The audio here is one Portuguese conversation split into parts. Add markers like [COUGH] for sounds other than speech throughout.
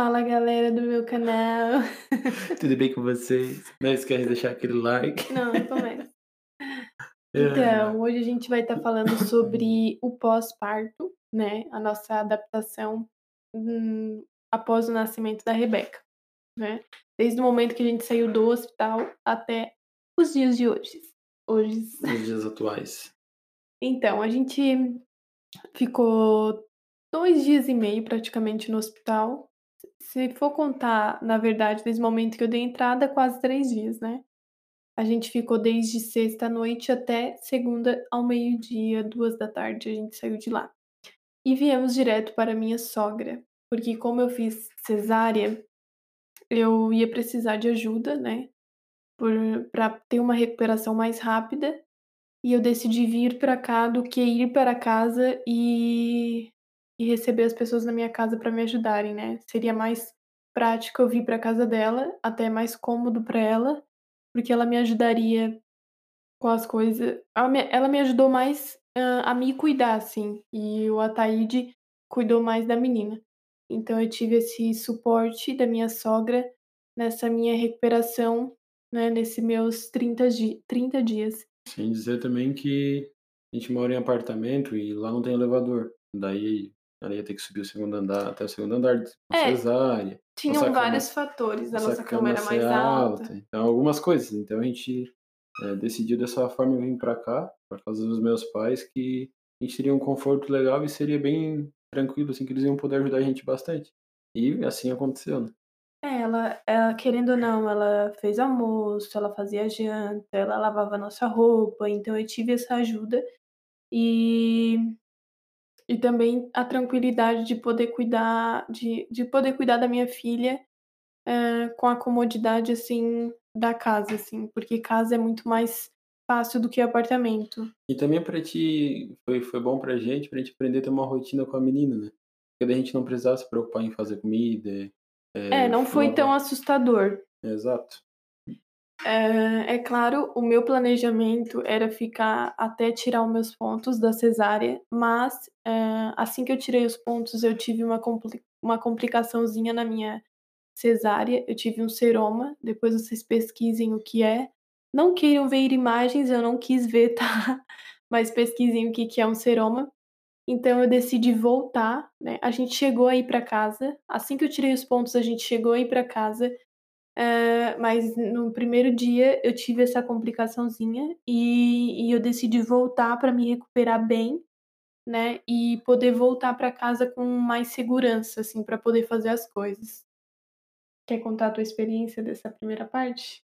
Fala galera do meu canal. [LAUGHS] Tudo bem com vocês? Não esquece de deixar aquele like. Não, não começa. [LAUGHS] Então, hoje a gente vai estar falando sobre o pós-parto, né? A nossa adaptação hum, após o nascimento da Rebeca, né? Desde o momento que a gente saiu do hospital até os dias de hoje. Hoje. Os dias atuais. Então, a gente ficou dois dias e meio praticamente no hospital. Se for contar, na verdade, desde o momento que eu dei entrada, quase três dias, né? A gente ficou desde sexta à noite até segunda ao meio-dia, duas da tarde, a gente saiu de lá. E viemos direto para minha sogra, porque como eu fiz cesárea, eu ia precisar de ajuda, né? Para ter uma recuperação mais rápida. E eu decidi vir para cá do que ir para casa e e receber as pessoas na minha casa para me ajudarem, né? Seria mais prático eu vir para casa dela, até mais cômodo para ela, porque ela me ajudaria com as coisas. Ela me, ela me ajudou mais uh, a me cuidar, assim, e o Ataíde cuidou mais da menina. Então eu tive esse suporte da minha sogra nessa minha recuperação, né, nesses meus 30, di 30 dias. Sem dizer também que a gente mora em apartamento e lá não tem elevador. Daí ela ia ter que subir o segundo andar até o segundo andar de É, cesárea. Tinham Nossa vários cama- fatores. A nossa cama era mais alta. Então, algumas coisas. Então, a gente é, decidiu dessa forma vir pra cá, por causa dos meus pais, que a gente teria um conforto legal e seria bem tranquilo, assim, que eles iam poder ajudar a gente bastante. E assim aconteceu, né? É, ela, ela, querendo ou não, ela fez almoço, ela fazia janta, ela lavava nossa roupa, então eu tive essa ajuda e, e também a tranquilidade de poder cuidar, de, de poder cuidar da minha filha eh, com a comodidade, assim, da casa, assim, porque casa é muito mais fácil do que apartamento. E também pra ti, foi, foi bom pra gente, pra gente aprender a ter uma rotina com a menina, né? Porque a gente não precisava se preocupar em fazer comida. É, não foi tão assustador. Exato. É, é claro, o meu planejamento era ficar até tirar os meus pontos da cesárea, mas é, assim que eu tirei os pontos, eu tive uma, compli uma complicaçãozinha na minha cesárea. Eu tive um seroma, depois vocês pesquisem o que é. Não queiram ver imagens, eu não quis ver, tá? [LAUGHS] Mas pesquisem o que, que é um seroma. Então eu decidi voltar, né? A gente chegou aí para casa. Assim que eu tirei os pontos, a gente chegou aí para casa. É, mas no primeiro dia eu tive essa complicaçãozinha e, e eu decidi voltar para me recuperar bem, né? E poder voltar para casa com mais segurança, assim, para poder fazer as coisas. Quer contar a tua experiência dessa primeira parte?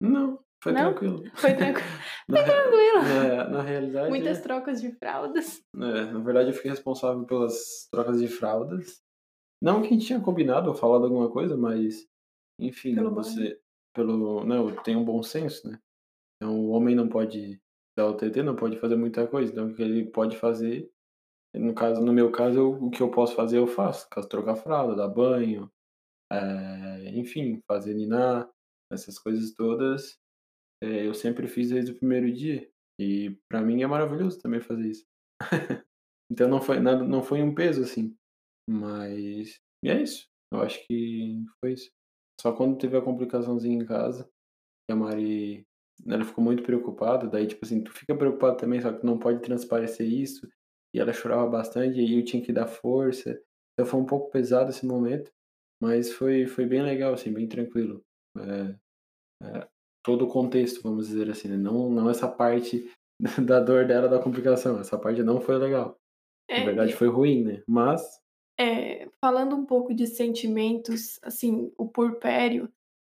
Não, foi Não? tranquilo. Foi [LAUGHS] tranquilo. Na, re- tranquilo. na, na realidade. Muitas trocas de fraldas. É, na verdade, eu fiquei responsável pelas trocas de fraldas. Não que a gente tinha combinado ou falado alguma coisa, mas, enfim, Pelo você. Pelo. Não, tem um bom senso, né? Então, o homem não pode dar o TT, não pode fazer muita coisa. Então, o que ele pode fazer, no caso, no meu caso, eu- o que eu posso fazer, eu faço. Caso trocar fralda, dar banho, é, enfim, fazer ninar, essas coisas todas, é, eu sempre fiz desde o primeiro dia. E pra mim é maravilhoso também fazer isso. [LAUGHS] Então não foi nada, não foi um peso assim. Mas e é isso. Eu acho que foi isso. Só quando teve a complicaçãozinha em casa, que a Mari, ela ficou muito preocupada, daí tipo assim, tu fica preocupado também, só que não pode transparecer isso. E ela chorava bastante, e eu tinha que dar força. Então foi um pouco pesado esse momento, mas foi foi bem legal assim, bem tranquilo. É, é, todo o contexto, vamos dizer assim, né? não não essa parte [LAUGHS] da dor dela da complicação, essa parte não foi legal. Na É, verdade foi ruim, né? Mas é, falando um pouco de sentimentos, assim, o puerpério,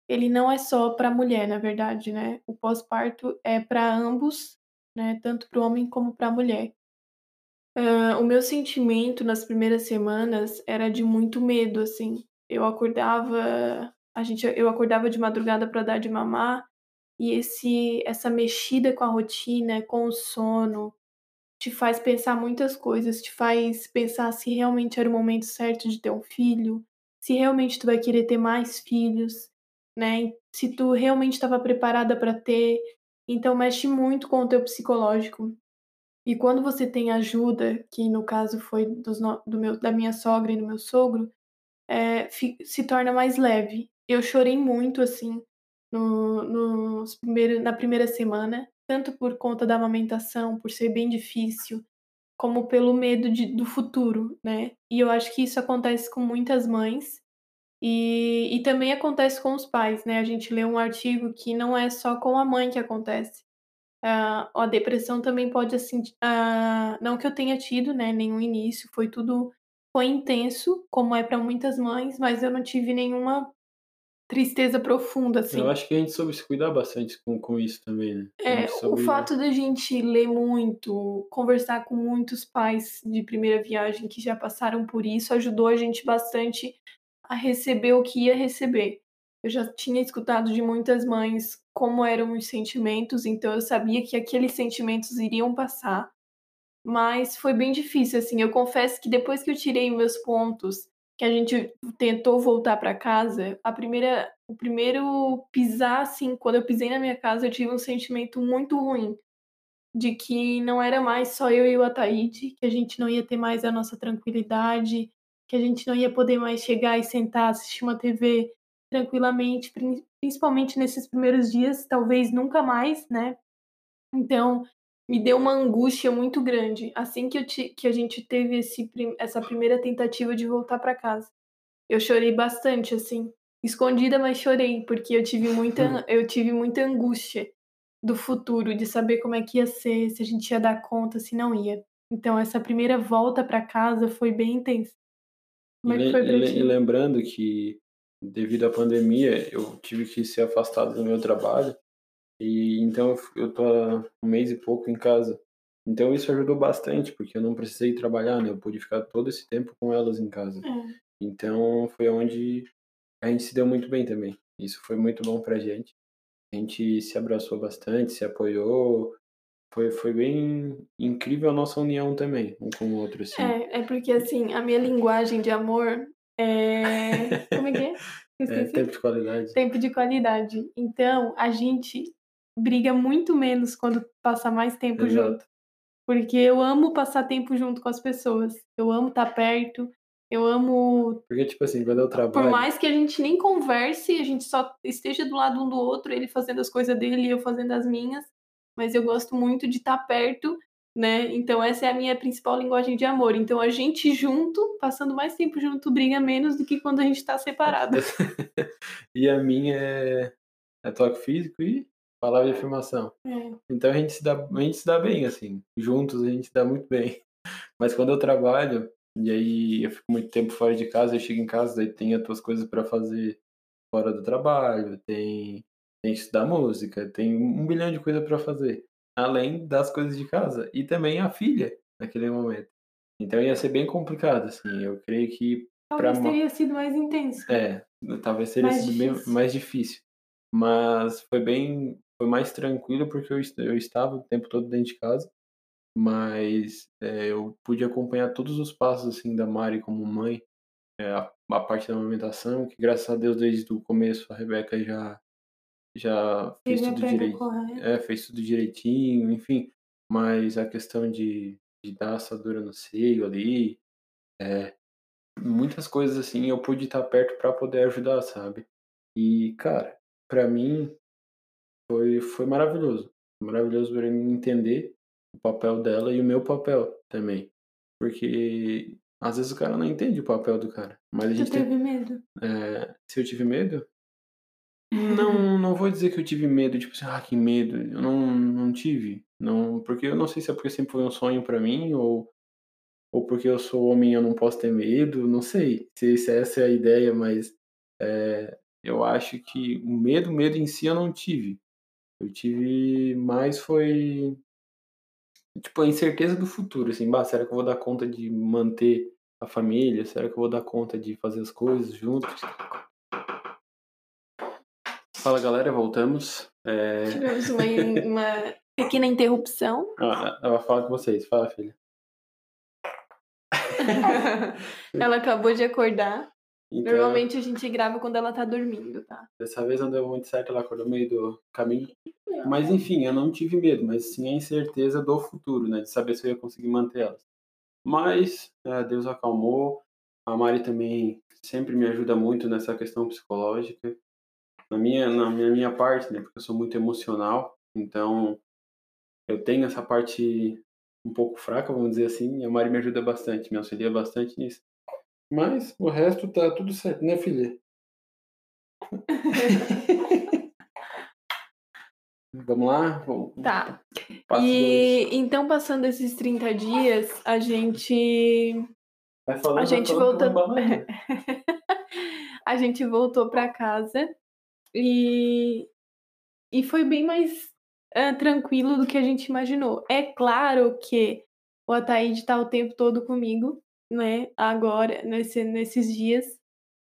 ele não é só para a mulher, na verdade, né? O pós-parto é para ambos, né? Tanto para o homem como para a mulher. Ah, o meu sentimento nas primeiras semanas era de muito medo, assim. Eu acordava, a gente, eu acordava de madrugada para dar de mamar e esse, essa mexida com a rotina, com o sono, te faz pensar muitas coisas, te faz pensar se realmente era o momento certo de ter um filho, se realmente tu vai querer ter mais filhos, né? Se tu realmente estava preparada para ter. Então mexe muito com o teu psicológico. E quando você tem ajuda, que no caso foi dos no- do meu, da minha sogra e do meu sogro, é, se torna mais leve. Eu chorei muito, assim, no, nos primeiro, na primeira semana, tanto por conta da amamentação, por ser bem difícil, como pelo medo de, do futuro, né? E eu acho que isso acontece com muitas mães e, e também acontece com os pais, né? A gente lê um artigo que não é só com a mãe que acontece. Uh, a depressão também pode, assim, uh, não que eu tenha tido, né, nenhum início, foi tudo, foi intenso, como é para muitas mães, mas eu não tive nenhuma tristeza profunda, assim. Eu acho que a gente soube se cuidar bastante com, com isso também, né? É, soube... o fato da gente ler muito, conversar com muitos pais de primeira viagem que já passaram por isso, ajudou a gente bastante a receber o que ia receber. Eu já tinha escutado de muitas mães como eram os sentimentos, então eu sabia que aqueles sentimentos iriam passar. Mas foi bem difícil, assim. Eu confesso que depois que eu tirei meus pontos que a gente tentou voltar para casa, a primeira, o primeiro pisar, assim, quando eu pisei na minha casa, eu tive um sentimento muito ruim de que não era mais só eu e o Ataíde, que a gente não ia ter mais a nossa tranquilidade, que a gente não ia poder mais chegar e sentar, assistir uma TV tranquilamente, principalmente nesses primeiros dias, talvez nunca mais, né? Então, me deu uma angústia muito grande assim que, te, que a gente teve esse, essa primeira tentativa de voltar para casa. Eu chorei bastante, assim, escondida, mas chorei, porque eu tive muita, hum. eu tive muita angústia do futuro, de saber como é que ia ser, se a gente ia dar conta, se não ia. Então, essa primeira volta para casa foi bem intensa. Como que foi e, e lembrando que, devido à pandemia, eu tive que ser afastado do meu trabalho e então eu tô há um mês e pouco em casa. Então isso ajudou bastante, porque eu não precisei trabalhar, né? Eu pude ficar todo esse tempo com elas em casa. É. Então foi onde a gente se deu muito bem também. Isso foi muito bom pra gente. A gente se abraçou bastante, se apoiou. Foi, foi bem incrível a nossa união também, um com o outro, assim. É, é porque, assim, a minha linguagem de amor é... [LAUGHS] Como é que é? É, tempo de qualidade. Tempo de qualidade. Então, a gente briga muito menos quando passa mais tempo Exato. junto. Porque eu amo passar tempo junto com as pessoas. Eu amo estar tá perto. Eu amo. Porque, tipo assim, quando eu trabalho. Por mais que a gente nem converse, a gente só esteja do lado um do outro, ele fazendo as coisas dele e eu fazendo as minhas. Mas eu gosto muito de estar tá perto, né? Então, essa é a minha principal linguagem de amor. Então, a gente junto, passando mais tempo junto, briga menos do que quando a gente tá [LAUGHS] separado. e a minha é, é toque físico e Palavra de afirmação. É. Então a gente, se dá, a gente se dá bem, assim. Juntos a gente se dá muito bem. [LAUGHS] Mas quando eu trabalho, e aí eu fico muito tempo fora de casa, eu chego em casa, daí tem as tuas coisas para fazer fora do trabalho, tem, tem que estudar música, tem um bilhão de coisas para fazer. Além das coisas de casa. E também a filha, naquele momento. Então ia ser bem complicado, assim. Eu creio que. Talvez pra... teria sido mais intenso. É, talvez teria mais sido difícil. Bem, mais difícil. Mas foi bem foi mais tranquilo porque eu, eu estava o tempo todo dentro de casa, mas é, eu pude acompanhar todos os passos assim da Mari como mãe, é, a, a, parte da amamentação, que graças a Deus desde o começo a Rebeca já já fez tudo direito, é, fez tudo direitinho, enfim, mas a questão de, de dar assadura no seio ali, é, muitas coisas assim eu pude estar perto para poder ajudar, sabe? E cara, para mim foi, foi maravilhoso. Maravilhoso para mim entender o papel dela e o meu papel também. Porque às vezes o cara não entende o papel do cara. Mas a gente tu teve tem... medo? É, se eu tive medo? Não, não vou dizer que eu tive medo, tipo assim, ah, que medo. Eu não, não tive. Não, porque eu não sei se é porque sempre foi um sonho para mim ou ou porque eu sou homem e eu não posso ter medo, não sei se, se essa é a ideia, mas é, eu acho que o medo, medo em si eu não tive. Eu tive mais foi tipo a incerteza do futuro, assim, bah, será que eu vou dar conta de manter a família? Será que eu vou dar conta de fazer as coisas juntos? Fala galera, voltamos. É... Tivemos uma, uma pequena interrupção. Ah, ela fala com vocês, fala filha. [LAUGHS] ela acabou de acordar. Então, Normalmente a gente grava quando ela tá dormindo, tá? Dessa vez não deu muito certo, ela acordou no meio do caminho. Mas enfim, eu não tive medo, mas sim a incerteza do futuro, né? De saber se eu ia conseguir manter elas. Mas é, Deus acalmou. A Mari também sempre me ajuda muito nessa questão psicológica. Na minha, na minha, minha parte, né? Porque eu sou muito emocional, então eu tenho essa parte um pouco fraca, vamos dizer assim, e a Mari me ajuda bastante, me auxilia bastante nisso. Mas o resto tá tudo certo, né, filha? [LAUGHS] Vamos lá? Vamos. Tá. Passo e dois. então, passando esses 30 dias, a gente. Vai falando, a gente voltou. [LAUGHS] a gente voltou para casa e. E foi bem mais uh, tranquilo do que a gente imaginou. É claro que o Ataíde tá o tempo todo comigo, né? Agora, nesse, nesses dias.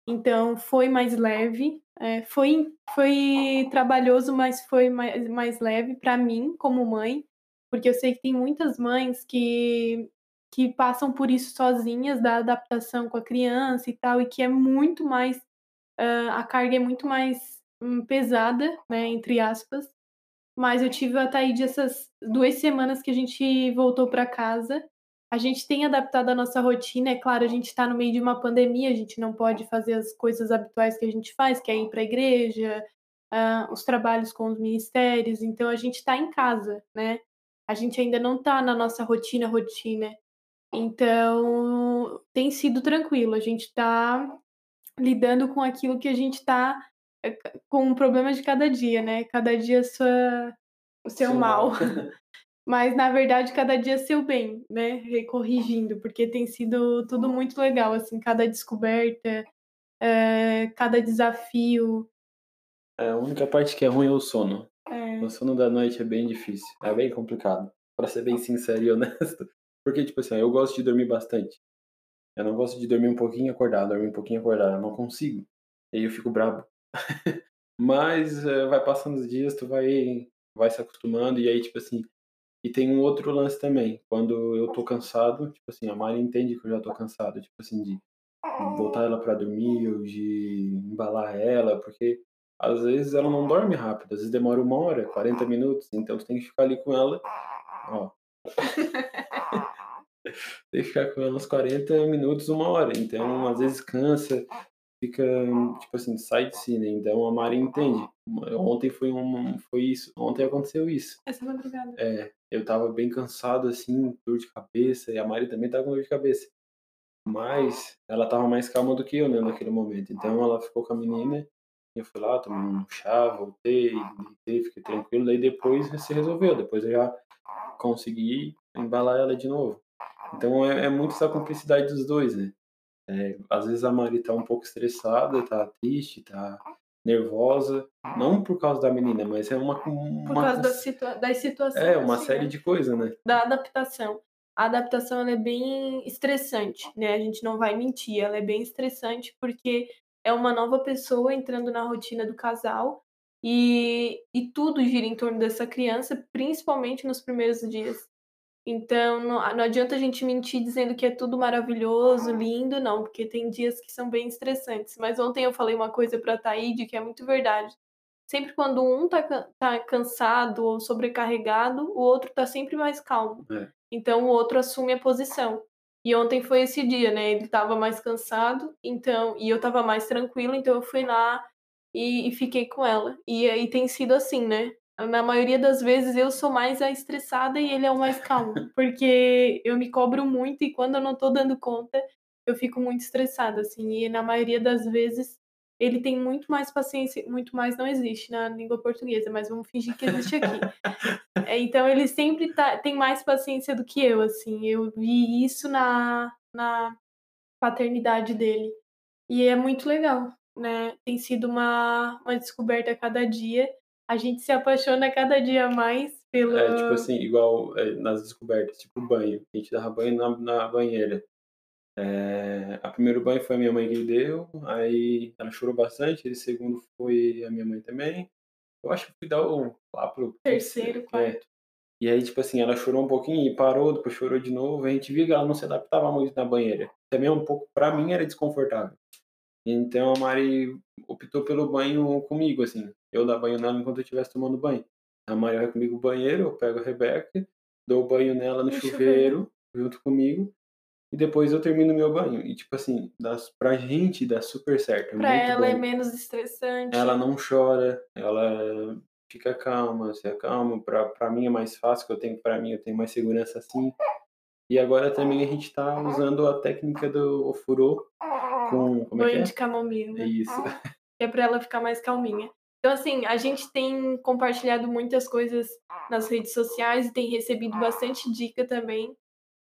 Então foi mais leve. É, foi, foi trabalhoso, mas foi mais, mais leve para mim, como mãe, porque eu sei que tem muitas mães que, que passam por isso sozinhas, da adaptação com a criança e tal, e que é muito mais. Uh, a carga é muito mais um, pesada, né, entre aspas. Mas eu tive a Taíde essas duas semanas que a gente voltou para casa a gente tem adaptado a nossa rotina. É claro, a gente está no meio de uma pandemia, a gente não pode fazer as coisas habituais que a gente faz, que é ir para a igreja, uh, os trabalhos com os ministérios. Então, a gente está em casa, né? A gente ainda não está na nossa rotina, rotina. Então, tem sido tranquilo. A gente está lidando com aquilo que a gente está eh, com o problema de cada dia, né? Cada dia sua, o seu, seu mal. mal. [LAUGHS] mas na verdade cada dia seu bem, né? Recorrigindo, porque tem sido tudo muito legal, assim, cada descoberta, é, cada desafio. É, a única parte que é ruim é o sono. É. O sono da noite é bem difícil, é bem complicado, para ser bem sincero e honesto. [LAUGHS] Porque, tipo assim, eu gosto de dormir bastante. Eu não gosto de dormir um pouquinho acordado, dormir um pouquinho acordado, eu não consigo. E aí eu fico bravo. [LAUGHS] Mas é, vai passando os dias, tu vai, vai se acostumando, e aí, tipo assim, e tem um outro lance também, quando eu tô cansado, tipo assim, a Mari entende que eu já tô cansado, tipo assim, de botar ela para dormir ou de embalar ela, porque às vezes ela não dorme rápido, às vezes demora uma hora, 40 minutos, então tu tem que ficar ali com ela, ó. [LAUGHS] tem que ficar com ela uns 40 minutos, uma hora, então às vezes cansa, fica, tipo assim, sai de si, né? Então a Mari entende. Ontem foi um, foi isso, ontem aconteceu isso. Essa madrugada. É, eu tava bem cansado, assim, dor de cabeça, e a Mari também tava com dor de cabeça. Mas ela tava mais calma do que eu, né, naquele momento. Então ela ficou com a menina, eu fui lá, tomei um chá, voltei, deitei, fiquei tranquilo, daí depois se resolveu, depois eu já consegui embalar ela de novo. Então é, é muito essa cumplicidade dos dois, né? É, às vezes a Mari tá um pouco estressada, tá triste, tá nervosa, não por causa da menina, mas é uma. uma por causa da situa das situações. É, uma assim, série né? de coisas, né? Da adaptação. A adaptação é bem estressante, né? A gente não vai mentir, ela é bem estressante porque é uma nova pessoa entrando na rotina do casal e, e tudo gira em torno dessa criança, principalmente nos primeiros dias. Então, não, não adianta a gente mentir dizendo que é tudo maravilhoso, lindo, não, porque tem dias que são bem estressantes. Mas ontem eu falei uma coisa para a Taíde que é muito verdade. Sempre quando um tá, tá cansado ou sobrecarregado, o outro tá sempre mais calmo. É. Então, o outro assume a posição. E ontem foi esse dia, né? Ele tava mais cansado, então, e eu tava mais tranquila, então eu fui lá e, e fiquei com ela. E aí tem sido assim, né? Na maioria das vezes eu sou mais a estressada e ele é o mais calmo, [LAUGHS] porque eu me cobro muito e quando eu não tô dando conta, eu fico muito estressada, assim, e na maioria das vezes ele tem muito mais paciência, muito mais não existe na língua portuguesa, mas vamos fingir que existe aqui. [LAUGHS] é, então ele sempre tá, tem mais paciência do que eu, assim, eu vi isso na, na paternidade dele. E é muito legal, né? Tem sido uma, uma descoberta a cada dia a gente se apaixona cada dia mais pelo. É, tipo assim, igual é, nas descobertas, tipo banho. A gente dava banho na, na banheira. É, a primeiro banho foi a minha mãe que deu, aí ela chorou bastante, o segundo foi a minha mãe também. Eu acho que fui dar o lá pro terceiro, quarto. É. E aí, tipo assim, ela chorou um pouquinho e parou, depois chorou de novo. A gente viu que ela não se adaptava muito na banheira. Também um pouco, pra mim, era desconfortável. Então a Mari optou pelo banho comigo, assim. Eu dar banho nela enquanto eu estivesse tomando banho. A Mari vai comigo no banheiro, eu pego a Rebeca, dou banho nela no, no chuveiro, chuveiro, junto comigo. e depois eu termino meu banho. E, tipo assim, dá, pra gente dá super certo. É Pra ela é bom. menos estressante. Ela não chora, ela fica calma, se acalma. Pra, pra mim é mais fácil, que eu tenho pra mim, eu tenho mais segurança assim. E agora também a gente tá usando a técnica do ofurô com. Como é banho é? de camomila. Isso. que é para ela ficar mais calminha. Então, assim, a gente tem compartilhado muitas coisas nas redes sociais e tem recebido bastante dica também.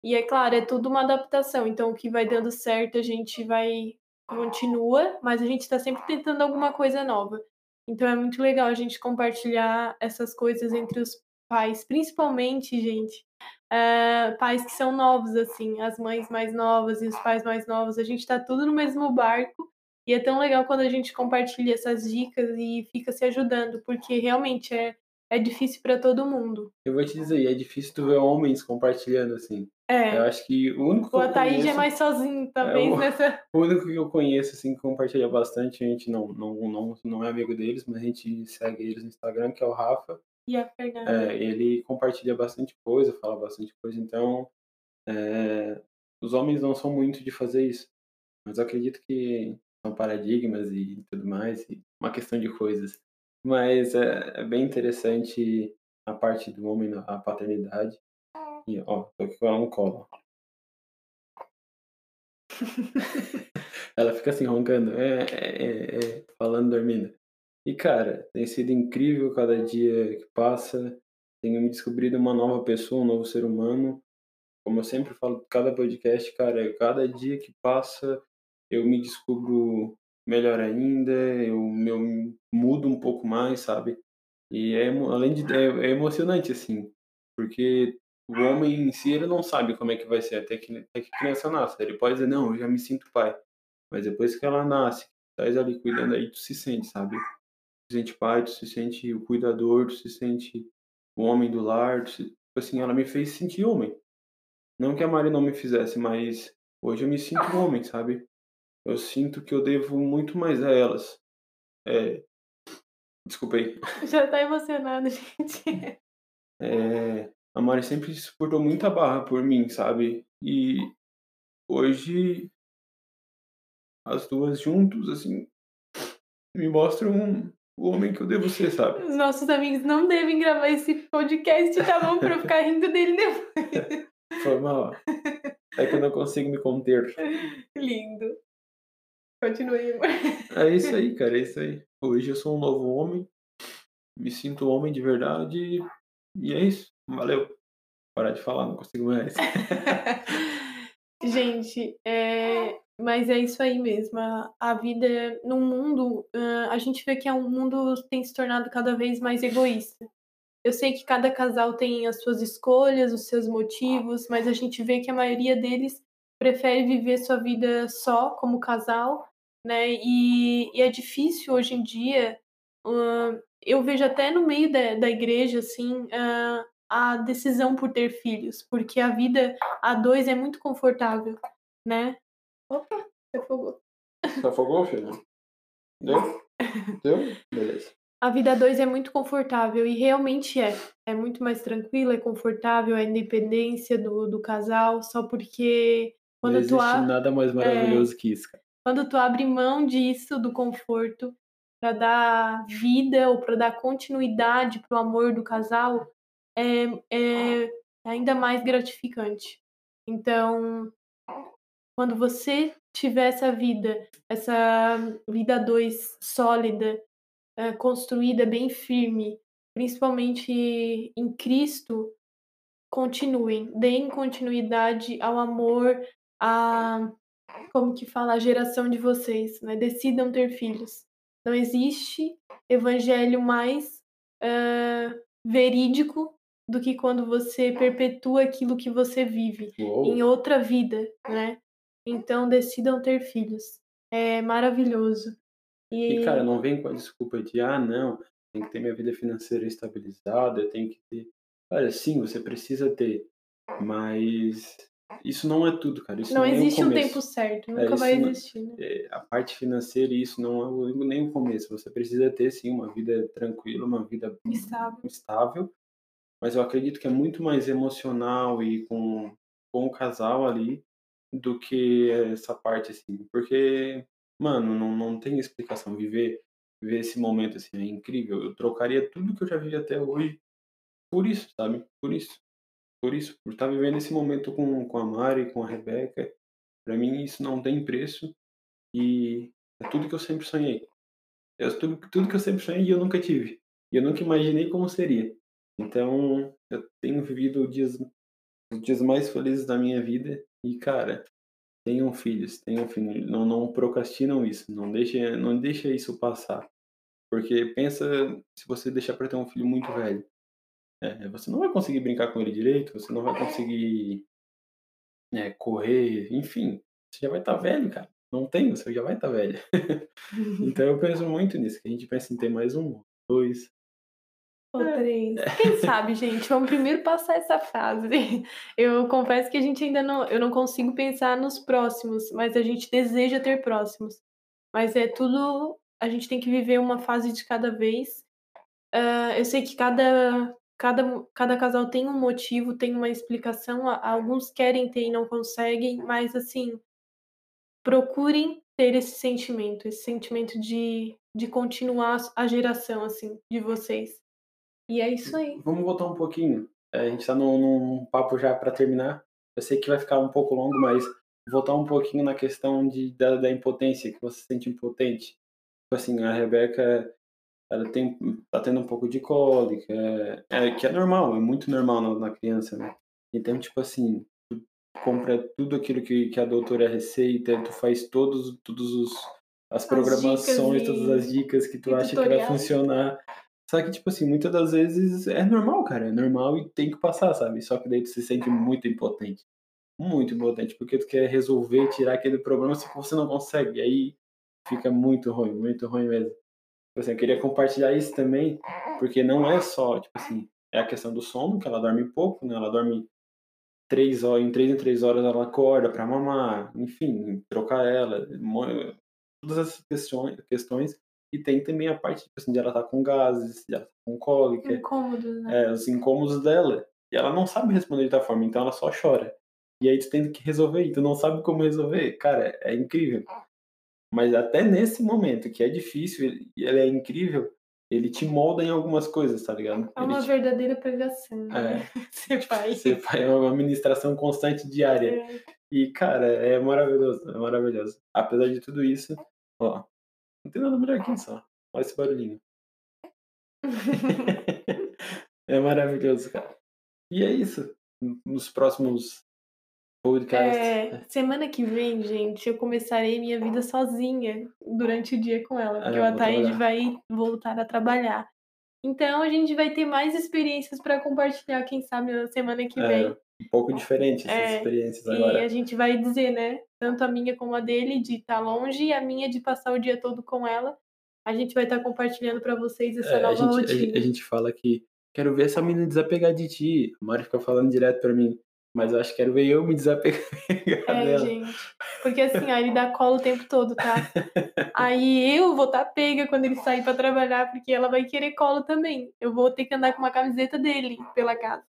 E é claro, é tudo uma adaptação. Então, o que vai dando certo, a gente vai continua, mas a gente está sempre tentando alguma coisa nova. Então, é muito legal a gente compartilhar essas coisas entre os pais, principalmente, gente, eh, pais que são novos, assim, as mães mais novas e os pais mais novos. A gente está tudo no mesmo barco e é tão legal quando a gente compartilha essas dicas e fica se ajudando, porque realmente é, é difícil para todo mundo. Eu vou te dizer, é difícil tu ver homens compartilhando assim. É. Eu acho que o único que O eu Ataíde é conheço, mais sozinho, talvez, o- nessa. [LAUGHS] o único que eu conheço assim que compartilha bastante, a gente não não não não é amigo deles, mas a gente segue eles no Instagram, que é o Rafa. E a Fernanda. É, ele compartilha bastante coisa, fala bastante coisa, então é, os homens não são muito de fazer isso, mas eu acredito que são paradigmas e tudo mais, e uma questão de coisas. Mas é, é bem interessante a parte do homem, a paternidade. E ó, tô aqui com ela no colo. [LAUGHS] ela fica assim roncando, é, é, é, é, falando, dormindo. E cara, tem sido incrível cada dia que passa. Tenho me descobrido uma nova pessoa, um novo ser humano. Como eu sempre falo, cada podcast, cara, cada dia que passa, eu me descubro melhor ainda, eu, eu mudo um pouco mais, sabe? E é, além de é, é emocionante assim, porque o homem em si ele não sabe como é que vai ser até que até que criança nasce. Ele pode dizer não, eu já me sinto pai, mas depois que ela nasce, tá ali cuidando aí, tu se sente, sabe? Se sente pai, tu se sente o cuidador, tu se sente o homem do lar, tu se, tipo assim, ela me fez sentir homem. Não que a Mari não me fizesse, mas hoje eu me sinto homem, sabe? Eu sinto que eu devo muito mais a elas. É... Desculpa [LAUGHS] aí. Já tá emocionado, [LAUGHS] gente. É, a Mari sempre suportou muita barra por mim, sabe? E hoje as duas juntos, assim, me mostram o homem que eu devo ser, sabe? Os nossos amigos não devem gravar esse podcast, tá bom? Pra eu ficar rindo dele depois. Foi mal. É que eu não consigo me conter. Lindo. Continue, amor. É isso aí, cara, é isso aí. Hoje eu sou um novo homem, me sinto homem de verdade e é isso. Valeu. Parar de falar, não consigo mais. [LAUGHS] Gente, é, mas é isso aí mesmo. A, vida no mundo, ah, a gente vê que é um mundo tem se tornado cada vez mais egoísta. Eu sei que cada casal tem as suas escolhas, os seus motivos, mas a gente vê que a maioria deles prefere viver sua vida só como casal, né? E, e é difícil hoje em dia. ah, eu vejo até no meio da, da igreja, assim, ah, a decisão por ter filhos, porque a vida a dois é muito confortável, né? Opa, você afogou. Você afogou, filho? Deu? [LAUGHS] Deu? Beleza. A vida a dois é muito confortável e realmente é. É muito mais tranquila, é confortável, é a independência do, do casal, só porque Não quando existe tu, a- nada mais maravilhoso que isso, cara. quando tu abre mão disso, do conforto, para dar vida ou para dar continuidade pro amor do casal, é, é ainda mais gratificante. Então, quando você tiver essa vida, essa vida dois sólida, eh, construída bem firme, principalmente em Cristo, continuem, deem continuidade ao amor, a como que fala, a geração de vocês, né? Decidam ter filhos. Não existe evangelho mais eh, verídico do que quando você perpetua aquilo que você vive Uou. em outra vida, né? Então decidam ter filhos. É maravilhoso. E, cara, não vem com a desculpa de, ah, não, tem que ter minha vida financeira estabilizada, eu tenho que ter. Cara, sim, você precisa ter, mas isso não é tudo, cara. Isso não não, é existe o um tempo certo, É, nunca isso vai não- existir, né? É, a parte financeira, isso não é nem o começo. Você precisa ter, sim, uma vida tranquila, uma vida Estável. estável, mas eu acredito que é muito mais emocional e com, com o casal ali do que essa parte, assim. Porque, mano, não, não tem explicação. Viver, viver esse momento, assim, é incrível. Eu trocaria tudo que eu já vivi até hoje por isso, sabe? Por isso. Por isso. Por estar vivendo esse momento com, com a Mari, com a Rebeca. Pra mim, isso não tem preço. E é tudo que eu sempre sonhei. É tudo, tudo que eu sempre sonhei e eu nunca tive. E eu nunca imaginei como seria. Então, eu tenho vivido dias, os dias mais felizes da minha vida. E, cara, tenham filhos, tenham filhos. Não, não procrastinam isso. Não deixa, não deixa isso passar. Porque pensa se você deixar para ter um filho muito velho. É, você não vai conseguir brincar com ele direito, você não vai conseguir é, correr, enfim. Você já vai estar tá velho, cara. Não tem, você já vai estar tá velho. [LAUGHS] então eu penso muito nisso, que a gente pensa em ter mais um, dois, ou é. três. Quem sabe, gente? Vamos primeiro passar essa fase. [LAUGHS] Eu confesso que a gente ainda não. Eu não consigo pensar nos próximos, mas a gente deseja ter próximos. Mas é tudo. A gente tem que viver uma fase de cada vez. Uh, eu sei que cada, cada, cada casal tem um motivo, tem uma explicação. Alguns querem ter e não conseguem, mas assim. Procurem ter esse sentimento, esse sentimento de, de continuar a geração assim de vocês e é isso aí. Vamos voltar um pouquinho. É, a gente está num, num, papo já para terminar. Eu sei que vai ficar um pouco longo, mas voltar um pouquinho na questão de, da, da impotência, que você se sente impotente. Tipo assim, a Rebeca, ela tem, tá tendo um pouco de cólica, é, é que é normal, é muito normal na, na, criança, né? Então, tipo assim, tu compra tudo aquilo que, que a doutora receita, tu faz todos, todos os as programações, as todas as dicas que tu acha tutorial. que vai funcionar. Só que, tipo assim, muitas das vezes é normal, cara. É normal e tem que passar, sabe? Só que daí tu se sente muito impotente. Muito impotente, porque tu quer resolver, tirar aquele problema, se você não consegue. E aí fica muito ruim, muito ruim mesmo. Tipo assim, eu queria compartilhar isso também, porque não é só, tipo assim, é a questão do sono, que ela dorme pouco, né? Ela dorme três horas, em três em três horas ela acorda para mamar, enfim, trocar ela, todas essas questões, questões e tem também a parte tipo assim, de ela estar tá com gases, de ela tá com cólica. Incômodos, né? É, os incômodos dela. E ela não sabe responder de tal forma, então ela só chora. E aí tu tem que resolver, e tu não sabe como resolver. Cara, é incrível. Mas até nesse momento, que é difícil, e ele é incrível, ele te molda em algumas coisas, tá ligado? É uma te... verdadeira pregação. Né? É. Ser pai. Ser pai é uma administração constante diária. É. E, cara, é maravilhoso, é maravilhoso. Apesar de tudo isso, ó, não tem nada melhor que isso, ó. Olha esse barulhinho. [LAUGHS] é maravilhoso, cara. E é isso. Nos próximos podcasts. É, semana que vem, gente, eu começarei minha vida sozinha durante o dia com ela. Porque é, o Ataíde vai voltar a trabalhar. Então a gente vai ter mais experiências para compartilhar, quem sabe, na semana que é, vem. Um pouco diferente essas é, experiências agora. E a gente vai dizer, né? Tanto a minha como a dele, de estar tá longe, e a minha de passar o dia todo com ela. A gente vai estar tá compartilhando para vocês essa é, nova a gente, rotina. A, a, gente fala que quero ver essa menina desapegar de ti. A Mari fica falando direto para mim. Mas eu acho que quero ver eu me desapegar é, dela. gente. Porque assim, ó, ele dá colo o tempo todo, tá? [LAUGHS] Aí eu vou estar tá pega quando ele sair para trabalhar, porque ela vai querer colo também. Eu vou ter que andar com uma camiseta dele pela casa.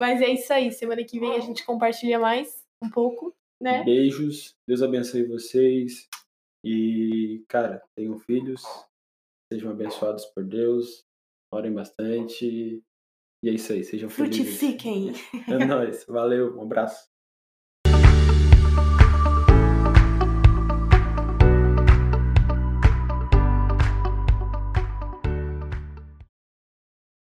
Mas é isso aí. Semana que vem a gente compartilha mais um pouco, né? Beijos. Deus abençoe vocês. E, cara, tenham filhos. Sejam abençoados por Deus. Orem bastante. E é isso aí. Sejam felizes. Frutifiquem. É nóis. Valeu. Um abraço.